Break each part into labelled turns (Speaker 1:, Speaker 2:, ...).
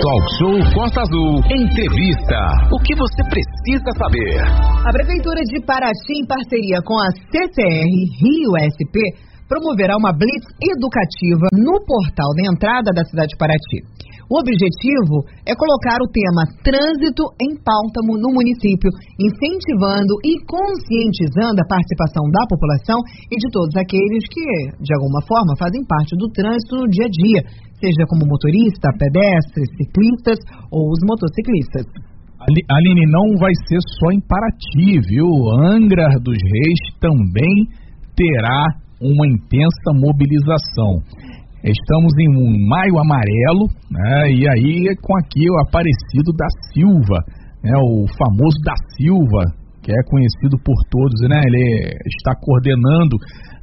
Speaker 1: Talk Show Costa Azul. Entrevista. O que você precisa saber?
Speaker 2: A Prefeitura de Paraty, em parceria com a CCR Rio SP, promoverá uma blitz educativa no portal de entrada da cidade de Paraty. O objetivo é colocar o tema trânsito em pauta no município, incentivando e conscientizando a participação da população e de todos aqueles que, de alguma forma, fazem parte do trânsito no dia a dia, seja como motorista, pedestres, ciclistas ou os motociclistas.
Speaker 3: Aline, não vai ser só em Paraty, viu? Angra dos Reis também terá uma intensa mobilização. Estamos em um maio amarelo, né? E aí com aqui o Aparecido da Silva, né? O famoso da Silva, que é conhecido por todos, né? Ele está coordenando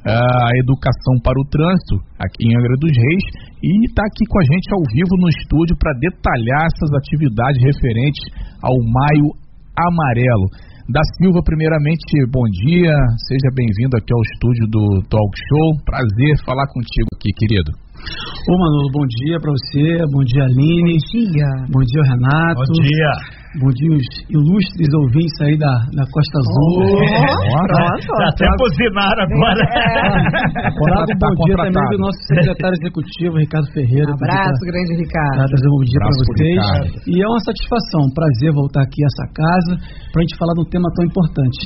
Speaker 3: ah, a educação para o trânsito aqui em Angra dos Reis e está aqui com a gente ao vivo no estúdio para detalhar essas atividades referentes ao Maio Amarelo. Da Silva, primeiramente, bom dia, seja bem-vindo aqui ao estúdio do Talk Show. Prazer falar contigo aqui, querido.
Speaker 4: Ô Manolo, bom dia pra você, bom dia Aline.
Speaker 2: Bom dia.
Speaker 4: Bom dia Renato.
Speaker 5: Bom dia.
Speaker 4: Bom dia os ilustres ouvintes aí da, da Costa Azul.
Speaker 2: Oh,
Speaker 4: É,
Speaker 2: pronto.
Speaker 5: Já até buzinaram agora.
Speaker 4: Trago um
Speaker 3: Tá
Speaker 4: bom dia também do nosso secretário executivo, Ricardo Ferreira.
Speaker 2: Um abraço, grande
Speaker 4: Para
Speaker 2: Ricardo.
Speaker 4: trazer um bom dia para vocês.
Speaker 3: Ricardo.
Speaker 4: E é uma satisfação, um prazer voltar aqui a essa casa para a gente falar de um tema tão importante.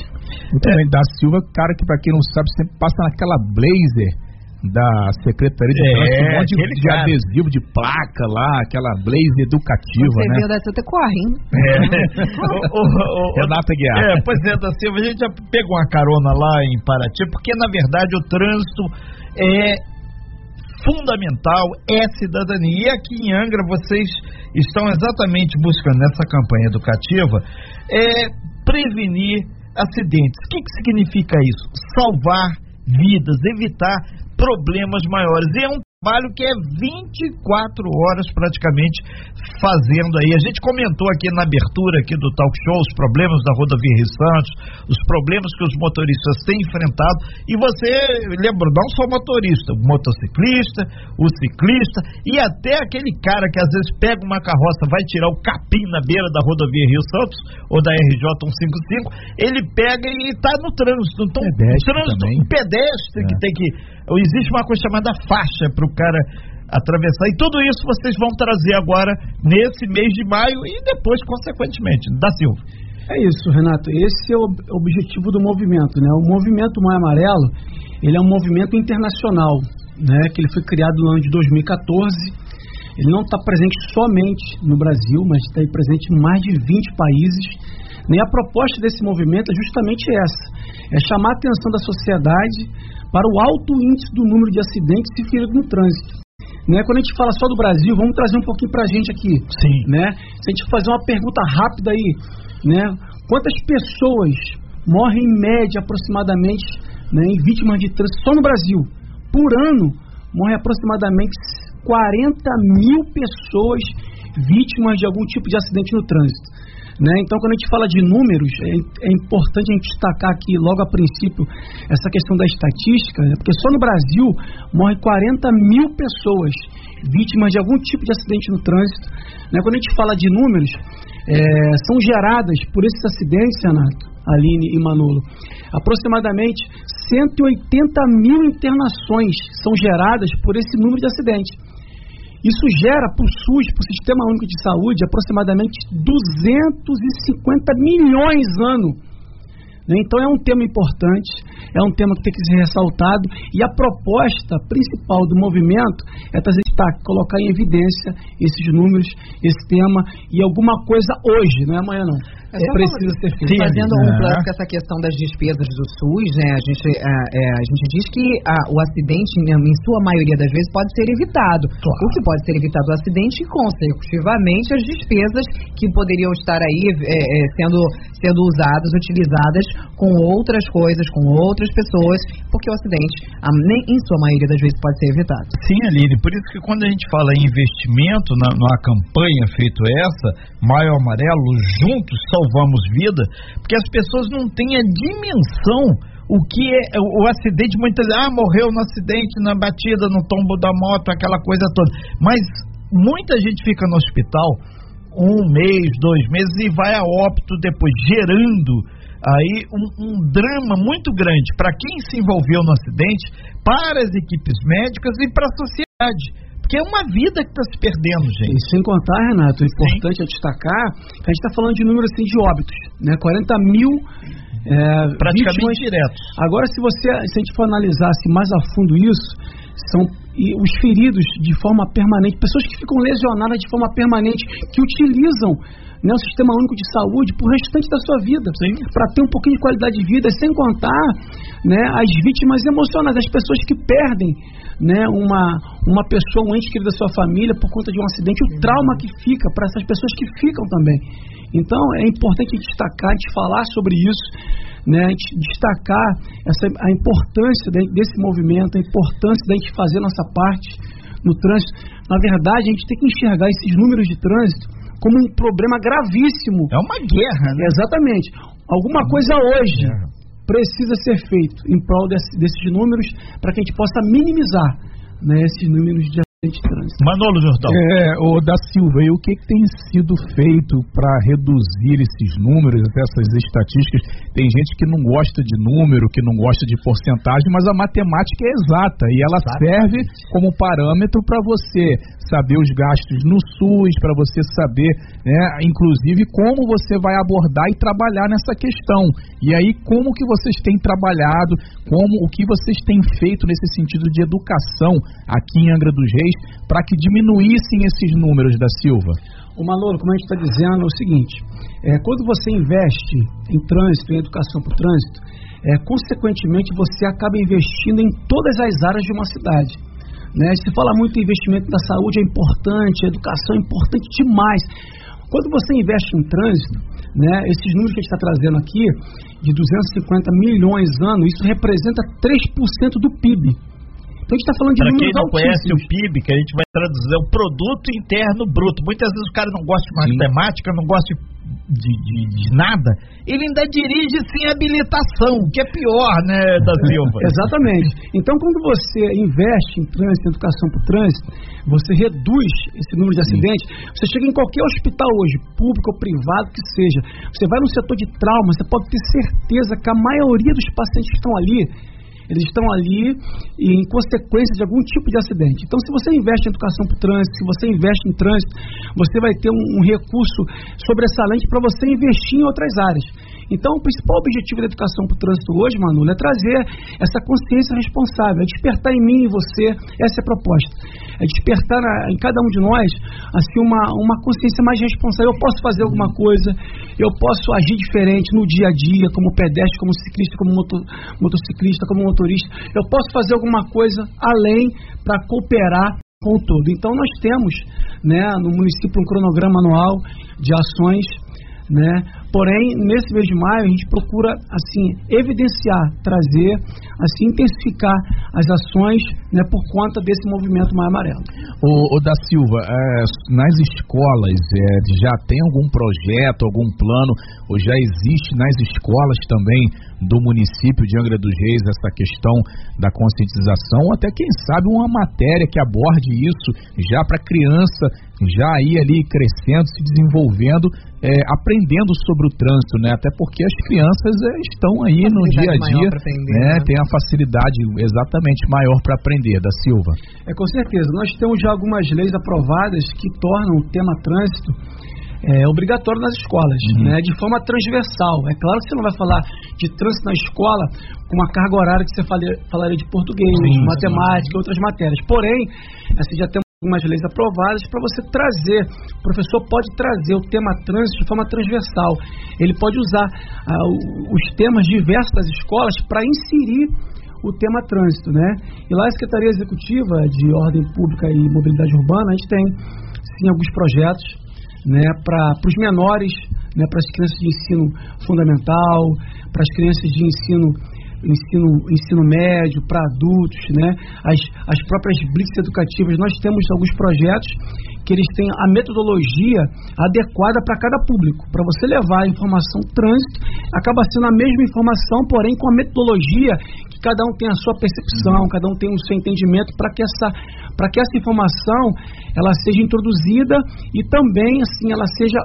Speaker 3: Muito bem, da Silva, cara que pra quem não sabe, sempre passa naquela blazer da Secretaria de
Speaker 5: É,
Speaker 3: Trânsito, um monte de, de adesivo, de placa lá, aquela blazer educativa,
Speaker 2: Você
Speaker 3: né?
Speaker 2: viu da Santa correndo.
Speaker 5: É. O- o- o-
Speaker 3: Renata Guiar.
Speaker 5: É, pois é, da Silva, a gente já pegou uma carona lá em Paraty, porque na verdade o trânsito é fundamental, é cidadania. E aqui em Angra vocês estão exatamente buscando nessa campanha educativa é prevenir acidentes. O que, que significa isso? Salvar vidas, evitar problemas maiores. E é um trabalho que é 24 horas praticamente fazendo aí. A gente comentou aqui na abertura aqui do talk show os problemas da rodovia Rio Santos, os problemas que os motoristas têm enfrentado. E você lembra, não só o motorista, o motociclista, o ciclista e até aquele cara que às vezes pega uma carroça, vai tirar o capim na beira da rodovia Rio Santos ou da RJ 155, ele pega e está no trânsito. Então,
Speaker 3: Pedestre
Speaker 5: trânsito,
Speaker 3: também.
Speaker 5: pedestre que
Speaker 3: É.
Speaker 5: tem que. Existe uma coisa chamada faixa para o cara atravessar. E tudo isso vocês vão trazer agora nesse mês de maio e depois, consequentemente, da Silva.
Speaker 4: É isso, Renato. Esse é o ob- objetivo do movimento, né? O movimento Maio Amarelo, ele é um movimento internacional, né? Que ele foi criado no ano de 2014. Ele não está presente somente no Brasil, mas está presente em mais de 20 países. né? E a proposta desse movimento é justamente essa: é chamar a atenção da sociedade para o alto índice do número de acidentes e feridos no trânsito. Né? Quando a gente fala só do Brasil, vamos trazer um pouquinho para a gente aqui
Speaker 5: Sim.
Speaker 4: né? Se a gente fazer uma pergunta rápida aí, né? Quantas pessoas morrem em média aproximadamente, né, em vítimas de trânsito só no Brasil? Por ano morrem aproximadamente 40 mil pessoas vítimas de algum tipo de acidente no trânsito. Né? Então, quando a gente fala de números, é, é importante a gente destacar aqui logo a princípio essa questão da estatística, né? porque só no Brasil morrem 40 mil pessoas vítimas de algum tipo de acidente no trânsito. Né? Quando a gente fala de números, é, são geradas por esses acidentes, Renato, Aline e Manolo, aproximadamente 180 mil internações são geradas por esse número de acidentes. Isso gera para o SUS, para o Sistema Único de Saúde, aproximadamente 250 milhões ano. Né? Então é um tema importante, é um tema que tem que ser ressaltado e a proposta principal do movimento é trazer destaque, colocar em evidência esses números, esse tema e alguma coisa hoje, não é amanhã não.
Speaker 2: É só
Speaker 4: precisa ser feito.
Speaker 2: Fazendo um
Speaker 3: É.
Speaker 2: plano com essa questão das despesas do SUS, né? A gente, é, é, a gente diz que a- o acidente, em sua maioria das vezes, pode ser evitado. O que pode ser evitado o acidente e, consecutivamente, as despesas que poderiam estar aí é, é, sendo, sendo usadas, utilizadas com outras coisas, com outras pessoas, porque o acidente, ah, nem em sua maioria das vezes, pode ser evitado.
Speaker 5: Sim, Aline, por isso que quando a gente fala em investimento na, campanha feito essa, Maio Amarelo, juntos salvamos vida, porque as pessoas não têm a dimensão o que é o, o acidente, muitas vezes, ah, morreu no acidente, na batida, no tombo da moto, aquela coisa toda. Mas muita gente fica no hospital um mês, dois meses e vai a óbito depois, gerando aí um, um drama muito grande para quem se envolveu no acidente, para as equipes médicas e para a sociedade. Porque é uma vida que está se perdendo, gente.
Speaker 4: E sem contar, Renato, o importante Sim. é destacar que a gente está falando de números assim, de óbitos, né? 40 mil
Speaker 5: é, praticamente vítimas. diretos.
Speaker 4: Agora, se você, se a gente for analisar assim, mais a fundo isso, são os feridos de forma permanente, pessoas que ficam lesionadas de forma permanente, que utilizam né, o sistema único de saúde para o restante da sua vida, para ter um pouquinho de qualidade de vida, sem contar né, as vítimas emocionais, as pessoas que perdem né, uma, uma pessoa, um ente querido da sua família por conta de um acidente, o trauma que fica para essas pessoas que ficam também. Então é importante destacar, a gente falar sobre isso, né, a gente destacar essa, a importância desse movimento, a importância da gente fazer nossa parte no trânsito. Na verdade, a gente tem que enxergar esses números de trânsito como um problema gravíssimo.
Speaker 5: É uma guerra, né?
Speaker 4: Exatamente. Alguma coisa hoje precisa ser feito em prol desse, desses números para que a gente possa minimizar né, esses números de.
Speaker 5: Manolo Jordão.
Speaker 3: É, o da Silva, e o que, que tem sido feito para reduzir esses números, essas estatísticas? Tem gente que não gosta de número, que não gosta de porcentagem, mas a matemática é exata e ela Exatamente. serve como parâmetro para você saber os gastos no SUS, para você saber, né, inclusive, como você vai abordar e trabalhar nessa questão. E aí, como que vocês têm trabalhado, como o que vocês têm feito nesse sentido de educação aqui em Angra dos Reis para que diminuíssem esses números da Silva?
Speaker 4: O Manolo, como a gente está dizendo, é o seguinte: é, quando você investe em trânsito, em educação para o trânsito, é, consequentemente você acaba investindo em todas as áreas de uma cidade. Né? Se fala muito em investimento na saúde, é importante, a educação é importante demais. Quando você investe em trânsito, né, esses números que a gente está trazendo aqui, de 250 milhões ano, isso representa 3% do PIB. Então a gente está falando de números
Speaker 5: quem não conhece o PIB, que a gente vai traduzir, é o Produto Interno Bruto. Muitas vezes o cara não gosta de matemática, não gosta de, de, de, nada, ele ainda dirige sem habilitação, que é pior, né, da Silva?
Speaker 4: Exatamente. Então quando você investe em trânsito, em educação para o trânsito, você reduz esse número de acidentes. Você chega em qualquer hospital hoje, público ou privado que seja, você vai no setor de trauma, você pode ter certeza que a maioria dos pacientes que estão ali eles estão ali em consequência de algum tipo de acidente. Então, se você investe em educação para o trânsito, se você investe em trânsito, você vai ter um, um recurso sobressalente para você investir em outras áreas. Então, o principal objetivo da educação para o trânsito hoje, Manu, é trazer essa consciência responsável, é despertar em mim e você, essa é a proposta. É despertar em cada um de nós assim, uma, uma consciência mais responsável. Eu posso fazer alguma coisa, eu posso agir diferente no dia a dia, como pedestre, como ciclista, como moto, motociclista, como motorista. Eu posso fazer alguma coisa além para cooperar com o todo. Então, nós temos né, no município um cronograma anual de ações né? Porém, nesse mês de maio, a gente procura, assim, evidenciar, trazer, assim, intensificar as ações né, por conta desse movimento Maio Amarelo.
Speaker 3: O, o da Silva, é, nas escolas, é, já tem algum projeto, algum plano, ou já existe nas escolas também do município de Angra dos Reis essa questão da conscientização, até quem sabe uma matéria que aborde isso já para criança já ir ali crescendo, se desenvolvendo, é, aprendendo sobre o trânsito, né? Até porque as crianças é, estão aí no dia a dia, aprender, né? né? Tem a facilidade exatamente maior para aprender, da Silva.
Speaker 4: É com certeza. Nós temos já algumas leis aprovadas que tornam o tema trânsito é, obrigatório nas escolas, uhum. né, de forma transversal. É claro que você não vai falar de trânsito na escola com uma carga horária que você falaria de português, sim, matemática outras matérias. Porém, assim, já temos algumas leis aprovadas para você trazer. O professor pode trazer o tema trânsito de forma transversal. Ele pode usar ah, os temas diversos das escolas para inserir o tema trânsito, né? E lá a Secretaria Executiva de Ordem Pública e Mobilidade Urbana, a gente tem sim alguns projetos, né, para os menores, né, para as crianças de ensino fundamental, para as crianças de ensino ensino, ensino médio, para adultos, né? As, as próprias blitz educativas. Nós temos alguns projetos que eles têm a metodologia adequada para cada público. Para você levar a informação trânsito, acaba sendo a mesma informação, porém com a metodologia que cada um tem a sua percepção, cada um tem o seu entendimento para que essa para que essa informação ela seja introduzida e também assim ela seja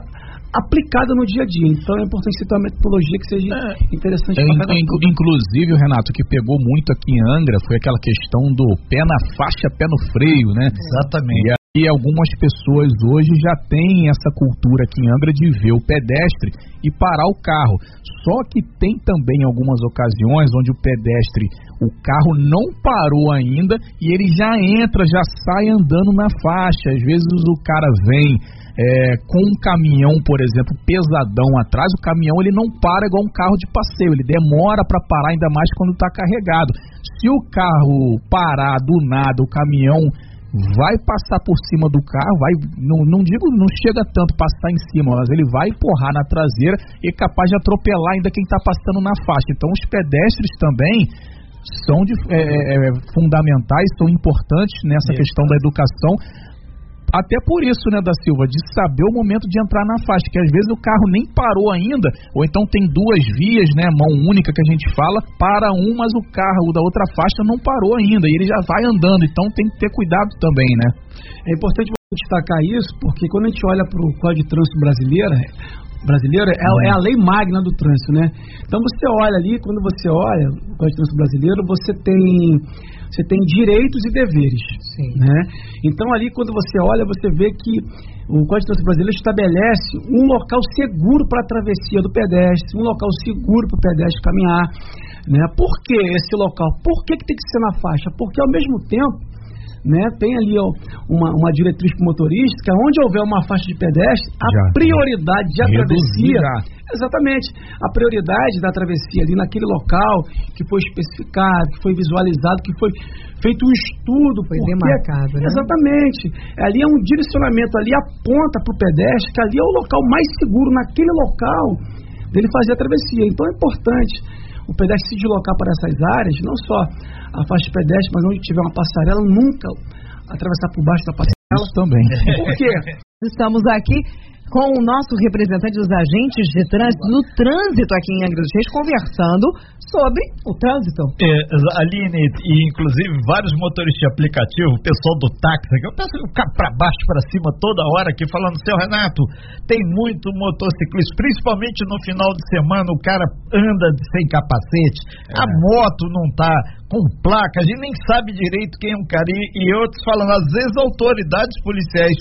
Speaker 4: aplicada no dia a dia. Então é importante citar uma metodologia que seja é, interessante
Speaker 3: é, para cada inc Inclusive, Renato, o que pegou muito aqui em Angra foi aquela questão do pé na faixa, pé no freio, né?
Speaker 5: Exatamente.
Speaker 3: E algumas pessoas hoje já têm essa cultura aqui em Angra de ver o pedestre e parar o carro. Só que tem também algumas ocasiões onde o pedestre, o carro não parou ainda e ele já entra, já sai andando na faixa. Às vezes o cara vem é, com um caminhão, por exemplo, pesadão atrás, o caminhão ele não para igual um carro de passeio, ele demora para parar ainda mais quando está carregado. Se o carro parar do nada, o caminhão vai passar por cima do carro, vai, não, não digo, não chega tanto passar em cima, mas ele vai empurrar na traseira e é capaz de atropelar ainda quem está passando na faixa. Então os pedestres também são de, é, é, é fundamentais, são importantes nessa questão da educação até por isso, né, da Silva, de saber o momento de entrar na faixa, que às vezes o carro nem parou ainda, ou então tem duas vias, né, mão única que a gente fala, para um, mas o carro da outra faixa não parou ainda, e ele já vai andando, então tem que ter cuidado também, né?
Speaker 4: É importante destacar isso, porque quando a gente olha para o Código de Trânsito brasileiro, brasileiro é, é, a lei magna do trânsito, né? Então você olha ali, quando você olha o Código de Trânsito brasileiro, você tem você tem direitos e deveres, Sim. né? Então ali quando você olha, você vê que o Código de Trânsito brasileiro estabelece um local seguro para a travessia do pedestre, um local seguro para o pedestre caminhar, né? Por que esse local? Por que, que tem que ser na faixa? Porque ao mesmo tempo né, tem ali ó, uma, uma diretriz para motorista, onde houver uma faixa de pedestre, a já, prioridade de a travessia. Exatamente. A prioridade da travessia ali naquele local que foi especificado, que foi visualizado, que foi feito um estudo.
Speaker 2: Foi porque, demarcado, né?
Speaker 4: Exatamente. Ali é um direcionamento, ali aponta para o pedestre que ali é o local mais seguro, naquele local dele fazer a travessia. Então é importante o pedestre se deslocar para essas áreas, não só a faixa de pedestre, mas onde tiver uma passarela, nunca atravessar por baixo da passarela.
Speaker 3: Isso também.
Speaker 4: Por quê?
Speaker 2: Estamos aqui com o nosso representante dos agentes de trânsito no trânsito aqui em Angra dos Reis, conversando sobre o trânsito.
Speaker 5: É, Aline, e inclusive vários motoristas de aplicativo, o pessoal do táxi, eu penso ficar para baixo, para cima toda hora aqui, falando, seu Renato, tem muito motociclista, principalmente no final de semana, o cara anda sem capacete, é. a moto não tá com placa, a gente nem sabe direito quem é um cara, e, e outros falando, às vezes autoridades policiais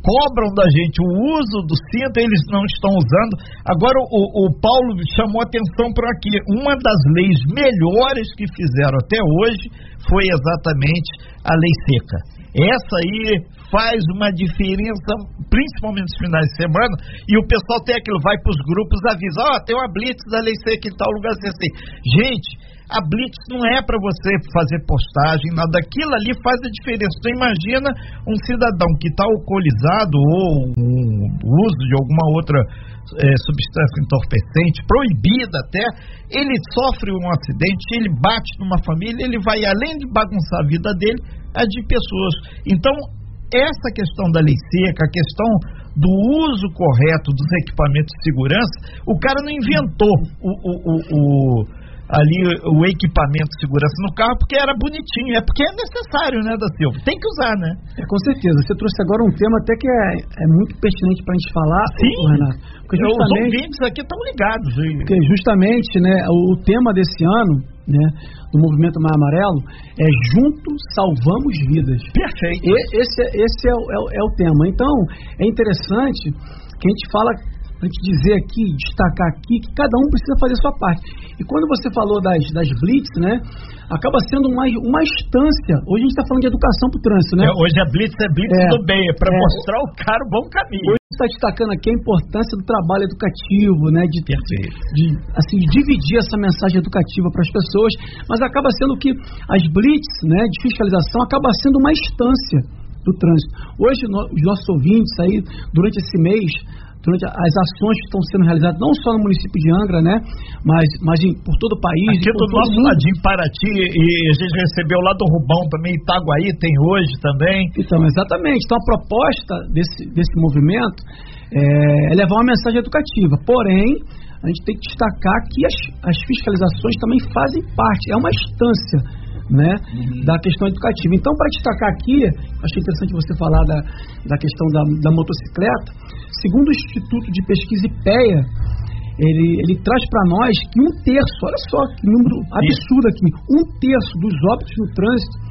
Speaker 5: cobram da gente o uso do cinto, eles não estão usando. Agora, o, o Paulo chamou atenção para aqui. Uma das leis melhores que fizeram até hoje foi exatamente a lei seca. Essa aí faz uma diferença, principalmente nos finais de semana, e o pessoal tem aquilo, vai para os grupos, avisa, ó, oh, tem uma blitz da lei seca em tal lugar assim. Gente, a Blitz não é para você fazer postagem, nada. Aquilo ali faz a diferença. Então, imagina um cidadão que está alcoolizado ou o uso de alguma outra é, substância entorpecente, proibida até, ele sofre um acidente, ele bate numa família, ele vai, além de bagunçar a vida dele, a de pessoas. Então, essa questão da lei seca, a questão do uso correto dos equipamentos de segurança, o cara não inventou o, o, o, o ali o equipamento de segurança no carro porque era bonitinho, é porque é necessário, né, da Silva? Tem que usar, né?
Speaker 4: É, com certeza. Você trouxe agora um tema até que é, é muito pertinente para a gente falar,
Speaker 5: Sim. Renato. Porque justamente, Os ouvintes aqui estão ligados. Hein?
Speaker 4: Porque justamente, né, o, o tema desse ano, né, do movimento Mais Amarelo é juntos salvamos vidas.
Speaker 5: Perfeito.
Speaker 4: E, esse, esse é, é, é o tema. Então, é interessante que a gente fala a gente dizer aqui, destacar aqui, que cada um precisa fazer a sua parte. E quando você falou das, das blitz, né, acaba sendo uma, uma instância. Hoje a gente está falando de educação para o trânsito, né?
Speaker 5: É, hoje a blitz é blitz é, do bem, é para é, mostrar o cara o bom caminho.
Speaker 4: Hoje está destacando aqui a importância do trabalho educativo, né, de, de, de assim, de dividir essa mensagem educativa para as pessoas, mas acaba sendo que as blitz, né, de fiscalização, acaba sendo uma instância do trânsito. Hoje, no, os nossos ouvintes aí, durante esse mês, durante as ações que estão sendo realizadas, não só no município de Angra, né? Mas, mas em, por todo o país.
Speaker 5: Aqui do nosso mundo. ladinho, Paraty, e a gente recebeu lá do Rubão também, Itaguaí tem hoje também.
Speaker 4: Então, exatamente. Então a proposta desse, desse movimento é, é levar uma mensagem educativa. Porém, a gente tem que destacar que as, as fiscalizações também fazem parte, é uma instância né, uhum. da questão educativa. Então, para destacar aqui, achei interessante você falar da, da questão da, da motocicleta. Segundo o Instituto de Pesquisa IPEA, ele, ele traz para nós que um terço, olha só que número absurdo aqui, um terço dos óbitos no trânsito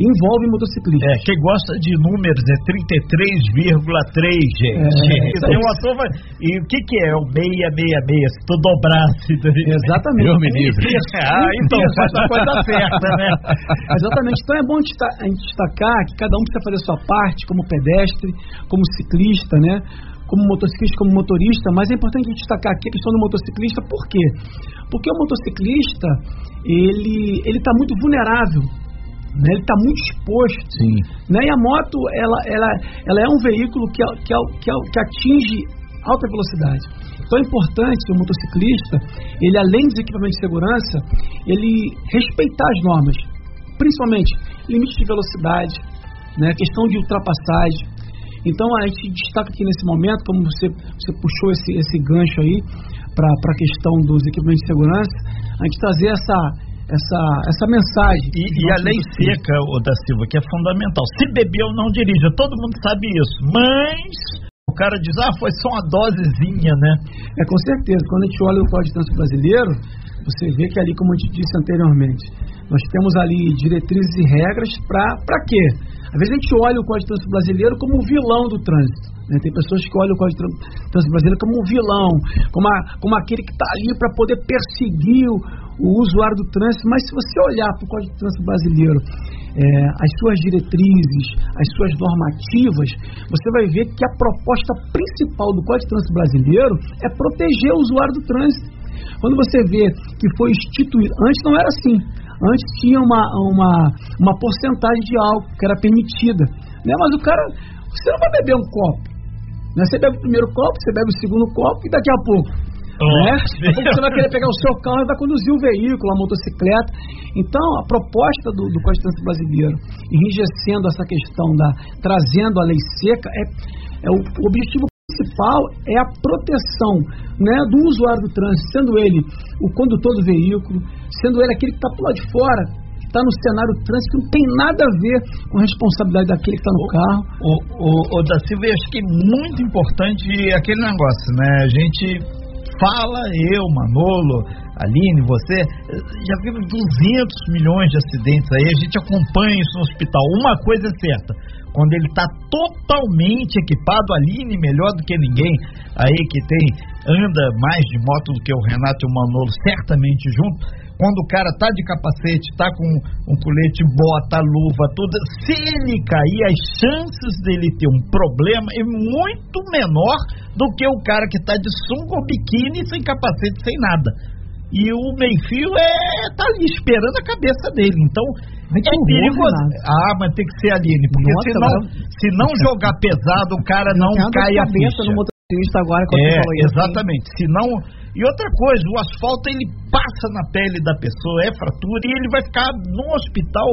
Speaker 4: envolve motociclista.
Speaker 5: É, quem gosta de números é 33,3, gente. É, Tem uma turma. E o que, que é o 666? Se tu dobrasse.
Speaker 4: Exatamente.
Speaker 3: Eu me livre.
Speaker 5: ah, então faz a coisa certa, né?
Speaker 4: Exatamente. Então é bom a gente destacar que cada um precisa fazer a sua parte, como pedestre, como ciclista, né? Como motociclista, como motorista, mas é importante a gente destacar aqui a questão do motociclista, por quê? Porque o motociclista, ele está muito vulnerável né? Ele está muito exposto.
Speaker 3: Sim.
Speaker 4: Né? E a moto, ela, ela, ela é um veículo que, que, que, que atinge alta velocidade. Então é importante o motociclista, ele além dos equipamentos de segurança, ele respeitar as normas, principalmente limite de velocidade, né, questão de ultrapassagem. Então a gente destaca aqui nesse momento, como você, você puxou esse, esse gancho aí para a questão dos equipamentos de segurança, a gente trazer essa, essa, essa mensagem.
Speaker 5: E, e a lei seca, o da Silva, que é fundamental. Se bebeu, não dirija. Todo mundo sabe isso. Mas o cara diz, ah, foi só uma dosezinha, né?
Speaker 4: É, com certeza. Quando a gente olha o Código de Trânsito Brasileiro, você vê que ali, como a gente disse anteriormente, nós temos ali diretrizes e regras para quê? Às vezes a gente olha o Código de Trânsito Brasileiro como o vilão do trânsito. Né? Tem pessoas que olham o Código de Trânsito Brasileiro como um vilão, como, a, como aquele que está ali para poder perseguir o, o, usuário do trânsito. Mas se você olhar para o Código de Trânsito Brasileiro, é, as suas diretrizes, as suas normativas, você vai ver que a proposta principal do Código de Trânsito Brasileiro é proteger o usuário do trânsito. Quando você vê que foi instituído, antes não era assim. Antes tinha uma, uma, uma porcentagem de álcool que era permitida. Né? Mas o cara, você não vai beber um copo. Né? Você bebe o primeiro copo, você bebe o segundo copo e daqui a pouco. Oh, né? você vai querer pegar o seu carro e vai conduzir o veículo, a motocicleta. Então, a proposta do, do Brasileiro, enrijecendo essa questão da. trazendo a lei seca, é, é o, o objetivo principal é a proteção né, do usuário do trânsito, sendo ele o condutor do veículo, sendo ele aquele que está por lá de fora, está no cenário trânsito, não tem nada a ver com a responsabilidade daquele que está no carro.
Speaker 5: O, o, o da Silva, eu acho que é muito importante aquele negócio, né? A gente fala, eu, Manolo, Aline, você, já vimos 200 milhões de acidentes aí, a gente acompanha isso no hospital. Uma coisa é certa, quando ele está totalmente equipado, Aline melhor do que ninguém, aí que tem, anda mais de moto do que o Renato e o Manolo, certamente junto, quando o cara tá de capacete, tá com um colete, bota, luva, tudo, se ele cair, as chances dele ter um problema é muito menor do que o cara que tá de sunga ou biquíni, sem capacete, sem nada. E o meio-fio é tá ali esperando a cabeça dele. Então, é perigoso. Ah, mas tem que ser Aline, porque Nossa, se não, se não jogar pesado, o cara não, cai a ficha.
Speaker 2: No agora,
Speaker 5: é, exatamente. Se não e outra coisa, o asfalto ele passa na pele da pessoa, é fratura, e ele vai ficar no hospital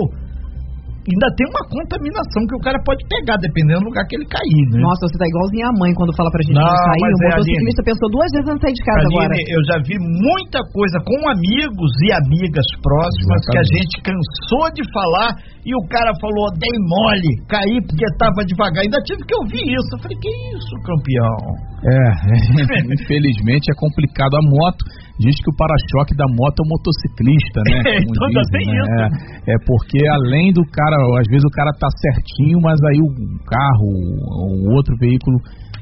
Speaker 5: ainda tem uma contaminação que o cara pode pegar, dependendo do lugar que ele cair, né?
Speaker 2: Nossa, você tá igualzinho a mãe quando fala pra gente não, não sair. O é, motociclista Aline, pensou duas vezes antes de sair de casa Aline, agora.
Speaker 5: Eu já vi muita coisa com amigos e amigas próximas Exatamente. que a gente cansou de falar e o cara falou, dei mole, caí porque tava devagar. Ainda tive que ouvir isso. Eu falei, que isso, campeão?
Speaker 3: É, infelizmente é complicado. A moto diz que o para-choque da moto é o motociclista, né?
Speaker 5: Como então dizem, né?
Speaker 3: É, é, porque além do cara, às vezes o cara tá certinho, mas aí o carro, o outro veículo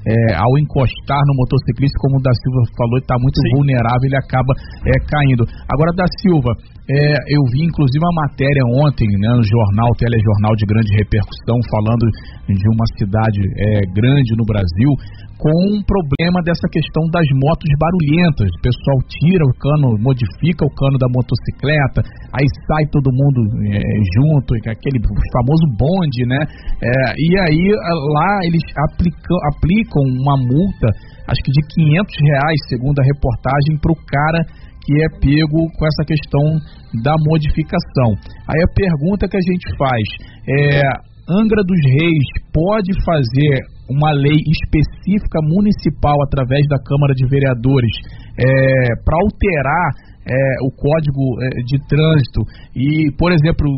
Speaker 3: é, ao encostar no motociclista, como o da Silva falou, está muito Sim. vulnerável, ele acaba é, caindo. Agora, da Silva, é, eu vi inclusive uma matéria ontem né, no jornal, telejornal de grande repercussão, falando de uma cidade é, grande no Brasil, com um problema dessa questão das motos barulhentas. O pessoal tira o cano, modifica o cano da motocicleta, aí sai todo mundo é, junto, aquele famoso bonde, né? É, e aí lá eles aplicam, aplicam uma multa, acho que de 500 reais, segundo a reportagem, para o cara que é pego com essa questão da modificação. Aí a pergunta que a gente faz é: Angra dos Reis pode fazer uma lei específica municipal através da Câmara de Vereadores é, para alterar é, o código é, de trânsito e, por exemplo,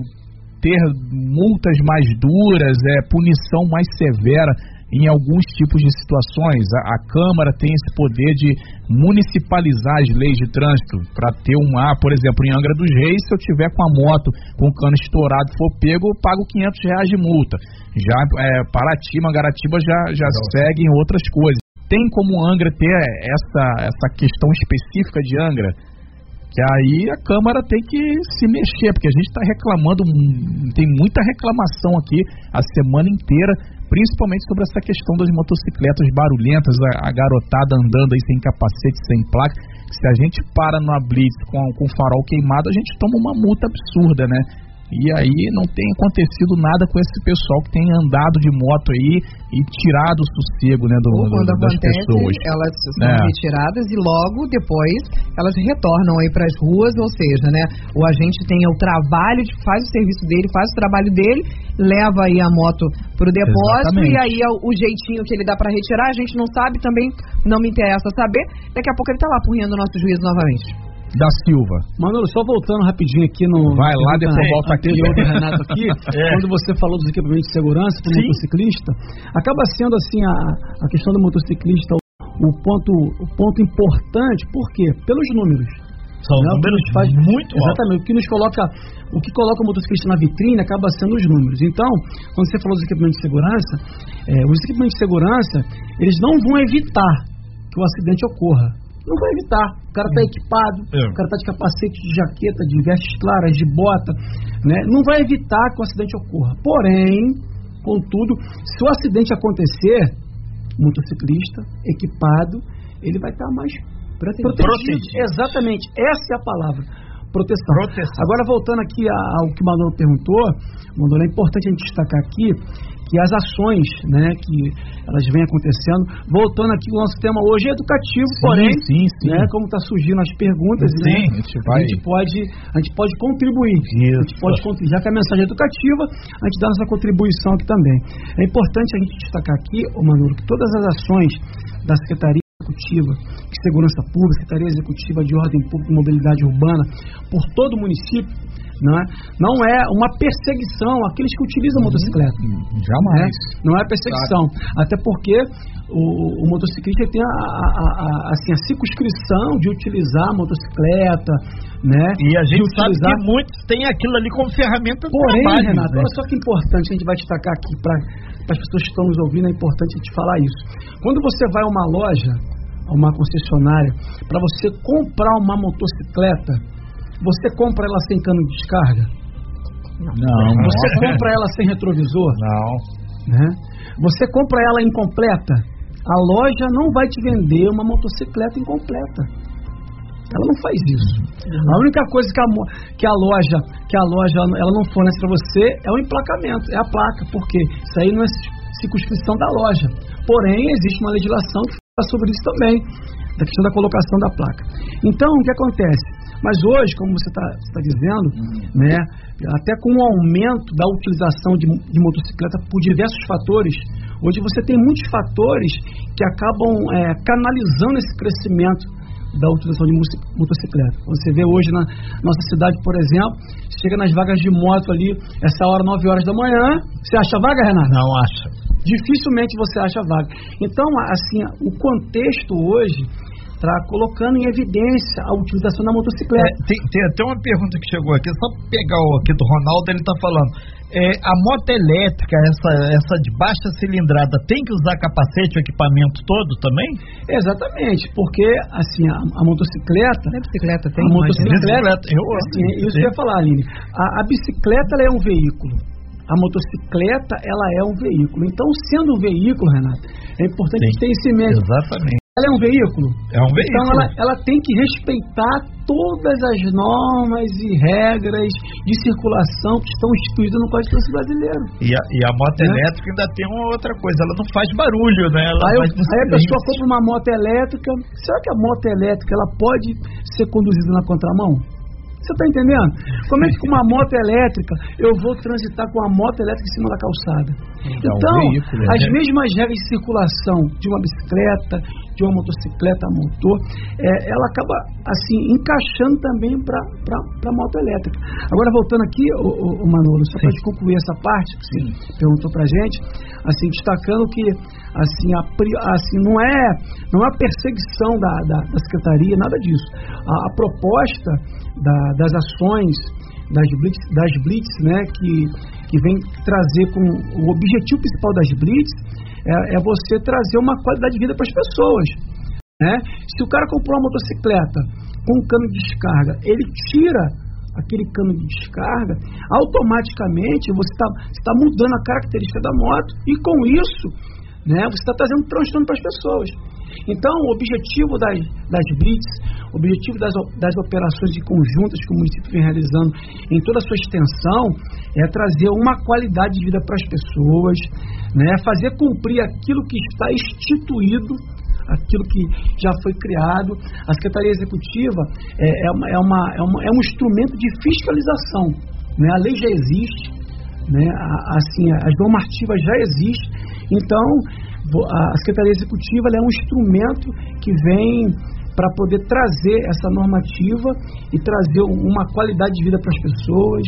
Speaker 3: ter multas mais duras, é, punição mais severa em alguns tipos de situações. A, a, Câmara tem esse poder de municipalizar as leis de trânsito para ter um ar, por exemplo, em Angra dos Reis, se eu tiver com a moto com o cano estourado for pego, eu pago 500 reais de multa. Já é, Paraty, Mangaratiba já, já seguem outras coisas. Tem como Angra ter essa, essa questão específica de Angra? Aí a Câmara tem que se mexer, porque a gente está reclamando, tem muita reclamação aqui a semana inteira, principalmente sobre essa questão das motocicletas barulhentas, a, a garotada andando aí sem capacete, sem placa. Se a gente para numa blitz com, com farol queimado, a gente toma uma multa absurda, né? E aí não tem acontecido nada com esse pessoal que tem andado de moto aí e tirado o sossego né, do,
Speaker 2: Ou quando
Speaker 3: das
Speaker 2: acontece,
Speaker 3: pessoas.
Speaker 2: elas são é. retiradas e logo depois elas retornam aí para as ruas, ou seja, né, o agente tem o trabalho, de, faz o serviço dele, faz o trabalho dele, leva aí a moto para o depósito
Speaker 3: Exatamente.
Speaker 2: e aí o, o jeitinho que ele dá para retirar, a gente não sabe também, não me interessa saber. Daqui a pouco ele está lá punhando o nosso juízo novamente
Speaker 3: da Silva.
Speaker 4: Manolo, só voltando rapidinho aqui no.
Speaker 3: Vai lá, depois volta aqui.
Speaker 4: do Renato aqui, é. quando você falou dos equipamentos de segurança para o motociclista, acaba sendo assim a, a questão do motociclista o ponto, o ponto importante, por quê? Pelos números.
Speaker 5: São
Speaker 4: né?
Speaker 5: números
Speaker 4: faz,
Speaker 5: muito
Speaker 4: Exatamente. O que nos coloca, o que coloca o motociclista na vitrine acaba sendo os números. Então, quando você falou dos equipamentos de segurança, é, os equipamentos de segurança, eles não vão evitar que o acidente ocorra não vai evitar. O cara está equipado, é. o cara está de capacete, de jaqueta, de vestes claras, de bota, né? Não vai evitar que o acidente ocorra. Porém, contudo, se o acidente acontecer, o motociclista equipado, ele vai estar tá mais protegido. protegido. Exatamente, essa é a palavra. Proteção.
Speaker 5: proteção.
Speaker 4: Agora, voltando aqui ao que o Manolo perguntou, Manolo, é importante a gente destacar aqui que as ações né, que elas vêm acontecendo. Voltando aqui, o nosso tema hoje é educativo,
Speaker 3: sim,
Speaker 4: porém,
Speaker 3: sim, sim.
Speaker 4: Né, como está surgindo as perguntas,
Speaker 3: sim,
Speaker 4: né,
Speaker 3: a, gente vai...
Speaker 4: a, gente pode, a gente pode contribuir.
Speaker 3: Isso.
Speaker 4: A gente pode contribuir. Já que a mensagem é educativa, a gente dá nossa contribuição aqui também. É importante a gente destacar aqui, Manolo, que todas as ações da Secretaria Executiva de Segurança Pública, Secretaria Executiva de Ordem Pública e Mobilidade Urbana, por todo o município, não é, não é uma perseguição àqueles que utilizam
Speaker 3: Uhum.
Speaker 4: motocicleta.
Speaker 3: Jamais.
Speaker 4: Né? Não é perseguição. Até porque o, o motociclista tem a, a, a, assim, a circunscrição de utilizar a motocicleta, né?
Speaker 5: E a gente sabe
Speaker 4: utilizar...
Speaker 5: que muitos têm aquilo ali como ferramenta de
Speaker 4: Porém,
Speaker 5: trabalho.
Speaker 4: Renato,
Speaker 5: né?
Speaker 4: olha só que importante, a gente vai destacar aqui para as pessoas que estão nos ouvindo, é importante gente falar isso. Quando você vai a uma loja, a uma concessionária, para você comprar uma motocicleta, você compra ela sem cano de descarga?
Speaker 3: Não,
Speaker 4: Você
Speaker 3: não.
Speaker 4: compra ela sem retrovisor?
Speaker 5: Não.
Speaker 4: Né? Você compra ela incompleta? A loja não vai te vender uma motocicleta incompleta. Ela não faz isso. A única coisa que a, que a loja, que a loja ela não fornece para você é o emplacamento, é a placa, porque isso aí não é circunscrição da loja. Porém, existe uma legislação que fala sobre isso também, da questão da colocação da placa. Então, o que acontece? Mas hoje, como você está tá dizendo, né, até com o aumento da utilização de, de motocicleta por diversos fatores, hoje você tem muitos fatores que acabam é, canalizando esse crescimento da utilização de motocicleta. Você vê hoje na nossa cidade, por exemplo, chega nas vagas de moto ali, essa hora, 9 horas da manhã, você acha vaga, Renato?
Speaker 5: Não acho.
Speaker 4: dificilmente você acha vaga. Então, assim, o contexto hoje está colocando em evidência a utilização da
Speaker 5: É,
Speaker 4: motocicleta.
Speaker 5: tem, tem até uma pergunta que chegou aqui, só pegar o aqui do Ronaldo, ele está falando. É, a moto elétrica, essa, essa de baixa cilindrada, tem que usar capacete, o equipamento todo também?
Speaker 4: Exatamente, porque assim, a, a motocicleta.
Speaker 2: Na bicicleta tem?
Speaker 4: A motocicleta,
Speaker 5: Bicicleta, eu
Speaker 4: assim, é isso que eu ia falar, Aline. A, a bicicleta ela é um veículo. A motocicleta ela é um veículo. Então, sendo um veículo, Renato, é importante
Speaker 5: Sim.
Speaker 4: ter isso em mente.
Speaker 5: Exatamente.
Speaker 4: Ela é um veículo.
Speaker 5: É um
Speaker 4: Então
Speaker 5: veículo.
Speaker 4: ela, ela tem que respeitar todas as normas e regras de circulação que estão instituídas no Código de Trânsito Brasileiro.
Speaker 5: E a, e a moto
Speaker 4: Né?
Speaker 5: elétrica ainda tem uma outra coisa, ela não faz barulho, né? Ela
Speaker 4: Aí,
Speaker 5: faz
Speaker 4: aí a pessoa compra uma moto elétrica. Será que a moto elétrica ela pode ser conduzida na contramão? Você está entendendo? Como é que com uma moto elétrica eu vou transitar com a moto elétrica em cima da calçada?
Speaker 3: Um
Speaker 4: Então,
Speaker 3: veículo,
Speaker 4: as
Speaker 3: né?
Speaker 4: mesmas regras de circulação de uma bicicleta, de uma motocicleta a motor, é, ela acaba assim encaixando também para a moto elétrica. Agora voltando aqui, o, o, Manolo, só para concluir essa parte que você perguntou para gente, assim destacando que assim, a, assim não é não é a perseguição da, da, da secretaria, nada disso. A, a proposta da- das ações das blitz, das blitz né, que, que vem trazer com o objetivo principal das blitz é, é você trazer uma qualidade de vida para as pessoas. Né? Se o cara comprou uma motocicleta com um cano de descarga, ele tira aquele cano de descarga, automaticamente você está tá mudando a característica da moto e com isso né, você está trazendo transtorno para as pessoas. Então, o objetivo das, das blitz, o objetivo das, das operações de conjuntas que o município vem realizando em toda a sua extensão é trazer uma qualidade de vida para as pessoas, né, fazer cumprir aquilo que está instituído aquilo que já foi criado. A Secretaria Executiva é, é, uma, é, uma, é, uma- é um instrumento de fiscalização. Né? A lei já existe, né? A- assim, as normativas já existem. Então, a Secretaria Executiva é um instrumento que vem para poder trazer essa normativa e trazer uma qualidade de vida para as pessoas,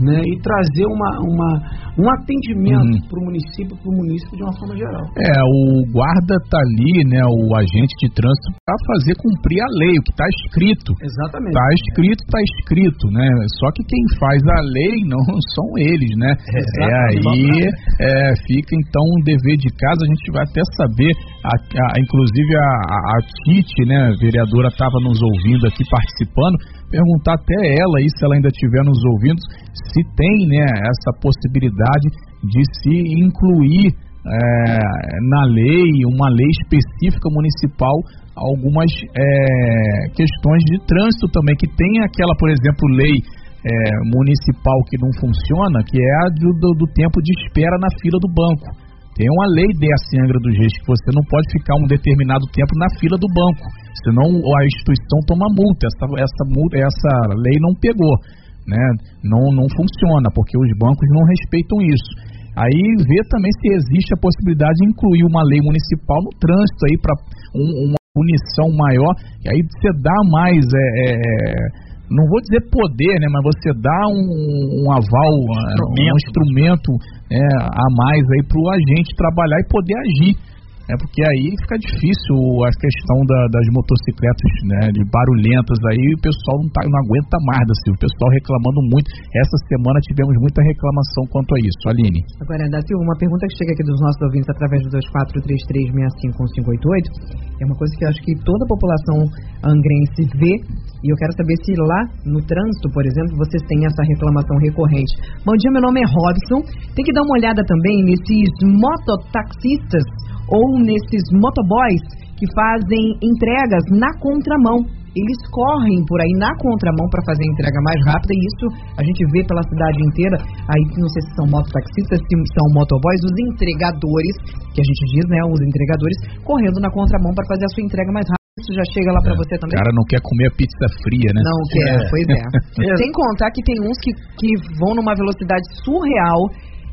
Speaker 4: né? E trazer uma, uma, um atendimento
Speaker 3: Uhum.
Speaker 4: para o município, para o município de uma forma geral.
Speaker 3: É, o guarda tá ali, né, o agente de trânsito para fazer cumprir a lei, o que está escrito.
Speaker 4: Exatamente.
Speaker 3: Tá escrito, tá escrito, né? Só que quem faz a lei não são eles, né? É, aí é, fica então um dever de casa, a gente vai até saber, a, a- inclusive a, a, a Tite, né, vereadora, estava nos ouvindo aqui participando, perguntar até ela aí, se ela ainda estiver nos ouvindo, se tem, né, essa possibilidade de se incluir é, na lei, uma lei específica municipal, algumas é, questões de trânsito também, que tem aquela, por exemplo, lei é, municipal que não funciona, que é a do, do- do tempo de espera na fila do banco. Tem uma lei dessa em Angra dos Reis que você não pode ficar um determinado tempo na fila do banco, senão a instituição toma multa. Essa, essa, multa, essa lei não pegou, né? Não, não funciona, porque os bancos não respeitam isso. Aí ver também se existe a possibilidade de incluir uma lei municipal no trânsito aí para uma punição maior, e aí você dá mais, é, é, não vou dizer poder, né, mas você dá um, um aval, um instrumento é, a mais aí para o agente trabalhar e poder agir. É porque aí fica difícil a questão da- das motocicletas né, de barulhentas aí, o pessoal não, tá, não aguenta mais, assim, o pessoal reclamando muito. Essa semana tivemos muita reclamação quanto a isso. Aline.
Speaker 2: Agora, da Silva, uma pergunta que chega aqui dos nossos ouvintes através do 2433651558 é uma coisa que eu acho que toda a população angrense vê e eu quero saber se lá no trânsito, por exemplo, vocês têm essa reclamação recorrente. Bom dia, meu nome é Robson. Tem que dar uma olhada também nesses mototaxistas ou nesses motoboys que fazem entregas na contramão. Eles correm por aí na contramão para fazer a entrega mais rápida e isso a gente vê pela cidade inteira. Aí não sei se são mototaxistas, se são motoboys, os entregadores, que a gente diz, né, os entregadores correndo na contramão para fazer a sua entrega mais rápida. Isso já chega lá para você
Speaker 3: O
Speaker 2: também?
Speaker 3: cara não quer comer a pizza fria, né?
Speaker 2: Não quer, pois é. Sem contar que tem uns que, que vão numa velocidade surreal.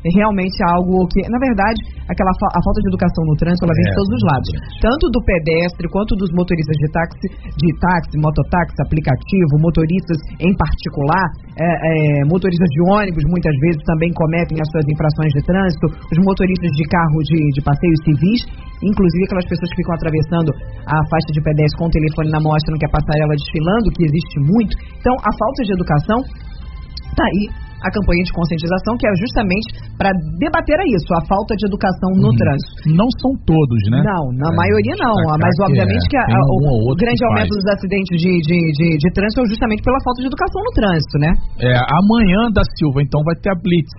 Speaker 2: É realmente algo que, na verdade, aquela fa- a falta de educação no trânsito, ela vem de
Speaker 3: É,
Speaker 2: todos os lados. Tanto do pedestre, quanto dos motoristas de táxi, de táxi, mototáxi, aplicativo, motoristas em particular, é, é, motoristas de ônibus muitas vezes também cometem as suas infrações de trânsito, os motoristas de carro de, de passeios civis, inclusive aquelas pessoas que ficam atravessando a faixa de pedestre com o telefone na mão achando que é passarela desfilando, que existe muito. Então, a falta de educação Tá aí a campanha de conscientização, que é justamente para debater a isso, a falta de educação no
Speaker 3: Uhum.
Speaker 2: trânsito.
Speaker 3: Não são todos, né?
Speaker 2: Não, na
Speaker 3: É,
Speaker 2: maioria não.
Speaker 3: destacar
Speaker 2: Mas obviamente
Speaker 3: é,
Speaker 2: que a-
Speaker 3: ou
Speaker 2: o, grande aumento dos acidentes de, de, de, de trânsito é justamente pela falta de educação no trânsito, né?
Speaker 3: É, amanhã da Silva, então, vai ter a Blitz.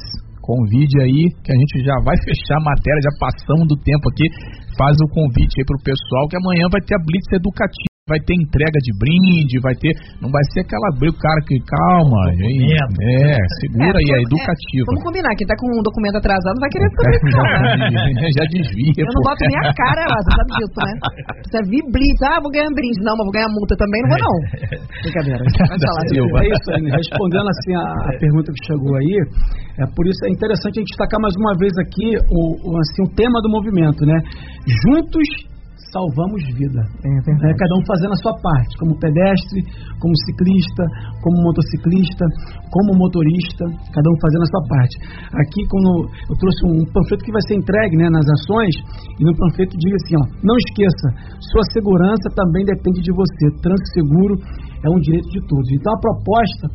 Speaker 3: convide aí, que a gente já vai fechar a matéria, já passamos do tempo aqui. Faz o convite aí pro pessoal que amanhã vai ter a Blitz Educativa vai ter entrega de brinde, vai ter. Não vai ser aquela o cara que calma, aí, é, segura é, aí, é educativa.
Speaker 2: vamos combinar, quem tá com um documento atrasado vai querer saber isso,
Speaker 3: né? Já desvia.
Speaker 2: Eu não boto nem a cara lá, você sabe disso, né? Você vir blitz, ah, vou ganhar brinde. Não, mas vou ganhar multa também, não vou não. Brincadeira.
Speaker 4: É isso, aí, respondendo assim a, a, pergunta que chegou aí, é por isso é interessante a gente destacar mais uma vez aqui o, o assim, o tema do movimento, né? Juntos salvamos vida. É, é, cada um fazendo a sua parte, como pedestre, como ciclista, como motociclista, como motorista, cada um fazendo a sua parte. Aqui, quando eu trouxe um panfleto que vai ser entregue né, nas ações, e no panfleto diz assim: ó, não esqueça, sua segurança também depende de você. Trânsito seguro é um direito de todos. Então, a proposta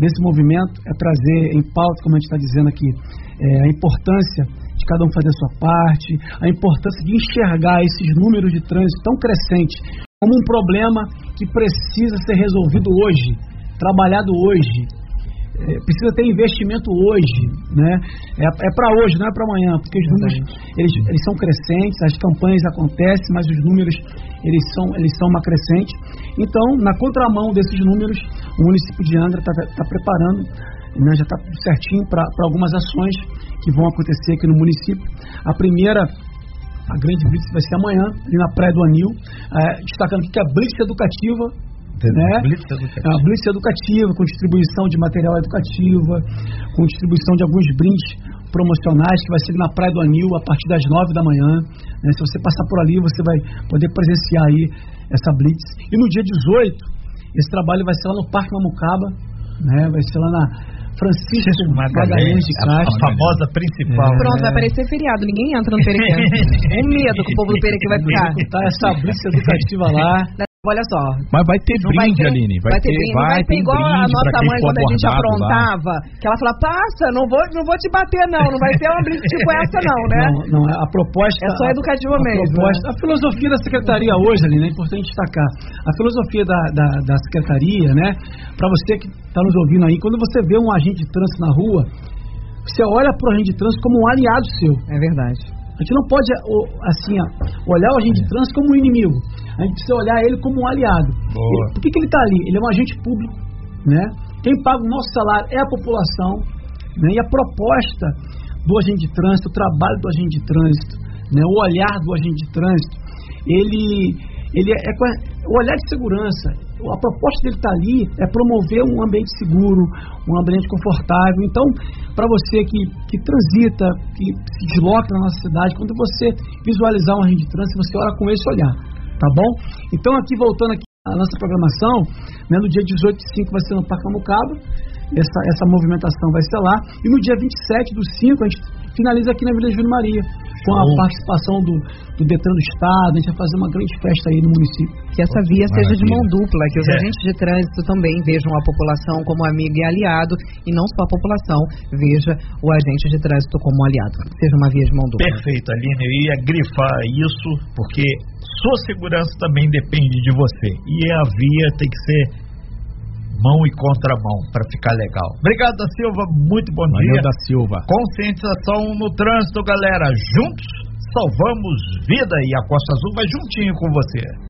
Speaker 4: desse movimento é trazer em pauta, como a gente está dizendo aqui, é, a importância de cada um fazer a sua parte, a importância de enxergar esses números de trânsito tão crescentes como um problema que precisa ser resolvido hoje, trabalhado hoje, é, precisa ter investimento hoje, né? É, é para hoje, não é para amanhã, porque os números eles, eles são crescentes, as campanhas acontecem, mas os números eles são eles são uma crescente. Então, na contramão desses números, o município de Angra está tá preparando né, já está certinho para algumas ações que vão acontecer aqui no município. A primeira, a grande blitz vai ser amanhã, ali na Praia do Anil, é, destacando que a blitz educativa né? Blitz educativa. A blitz educativa, com distribuição de material educativa, com distribuição de alguns brindes promocionais, que vai ser na Praia do Anil a partir das nove da manhã. Né? Se você passar por ali, você vai poder presenciar aí essa blitz. E no dia 18, esse trabalho vai ser lá no Parque Mamucaba, né? vai ser lá na Francisco Magalhães de Castro.
Speaker 5: A famosa principal.
Speaker 2: É. Pronto, vai aparecer feriado. Ninguém entra no Perequém. um medo que o povo do Perequém vai ficar.
Speaker 4: Tá essa blitz educativa lá.
Speaker 2: Olha só.
Speaker 3: Mas vai ter brinde, vai ter, Aline. Vai, vai ter, brinde. Vai, vai ter igual a nossa mãe quando a gente aprontava. Lá. Que ela fala, passa, não vou, não vou te bater, não. Não vai ter uma brinde tipo essa, não, né?
Speaker 4: Não, não. A proposta.
Speaker 2: É só educativa a, mesmo.
Speaker 4: A, proposta, a filosofia da secretaria hoje, Aline, é importante destacar. A filosofia da, da, da secretaria, né? Para você que está nos ouvindo aí, quando você vê um agente de trânsito na rua, você olha para o agente de trânsito como um aliado seu.
Speaker 2: É verdade.
Speaker 4: A gente não pode, assim, olhar o agente de trânsito como um inimigo. A gente precisa olhar ele como um aliado. Ele, por que, que ele está ali? Ele é um agente público, né? Quem paga o nosso salário é a população, né? E a proposta do agente de trânsito, o trabalho do agente de trânsito, né? O olhar do agente de trânsito, ele, ele é, é o olhar de segurança. A proposta dele estar tá ali é promover um ambiente seguro, um ambiente confortável. Então, para você que, que transita, que se desloca na nossa cidade, quando você visualizar um agente de trânsito, você olha com esse olhar, tá bom? Então, aqui voltando aqui a nossa programação, né, no dia 18 de 5 vai ser no Parque Amucaba, essa, essa movimentação vai ser lá, e no dia 27 do 5 a gente finaliza aqui na Vila Júnior Maria com a participação do, do Detran do Estado, a gente vai fazer uma grande festa aí no município.
Speaker 2: Que essa via Maravilha. seja de mão dupla, que os é. agentes de trânsito também vejam a população como amigo e aliado, e não só a população veja o agente de trânsito como aliado. Seja uma via de mão dupla.
Speaker 5: Perfeito, Aline, eu ia grifar isso, porque sua segurança também depende de você. E a via tem que ser mão e contramão para ficar legal. Obrigado da Silva, muito bom Valeu dia.
Speaker 3: da Silva.
Speaker 5: Conscientização no trânsito, galera. Juntos salvamos vida e a Costa Azul vai juntinho com você.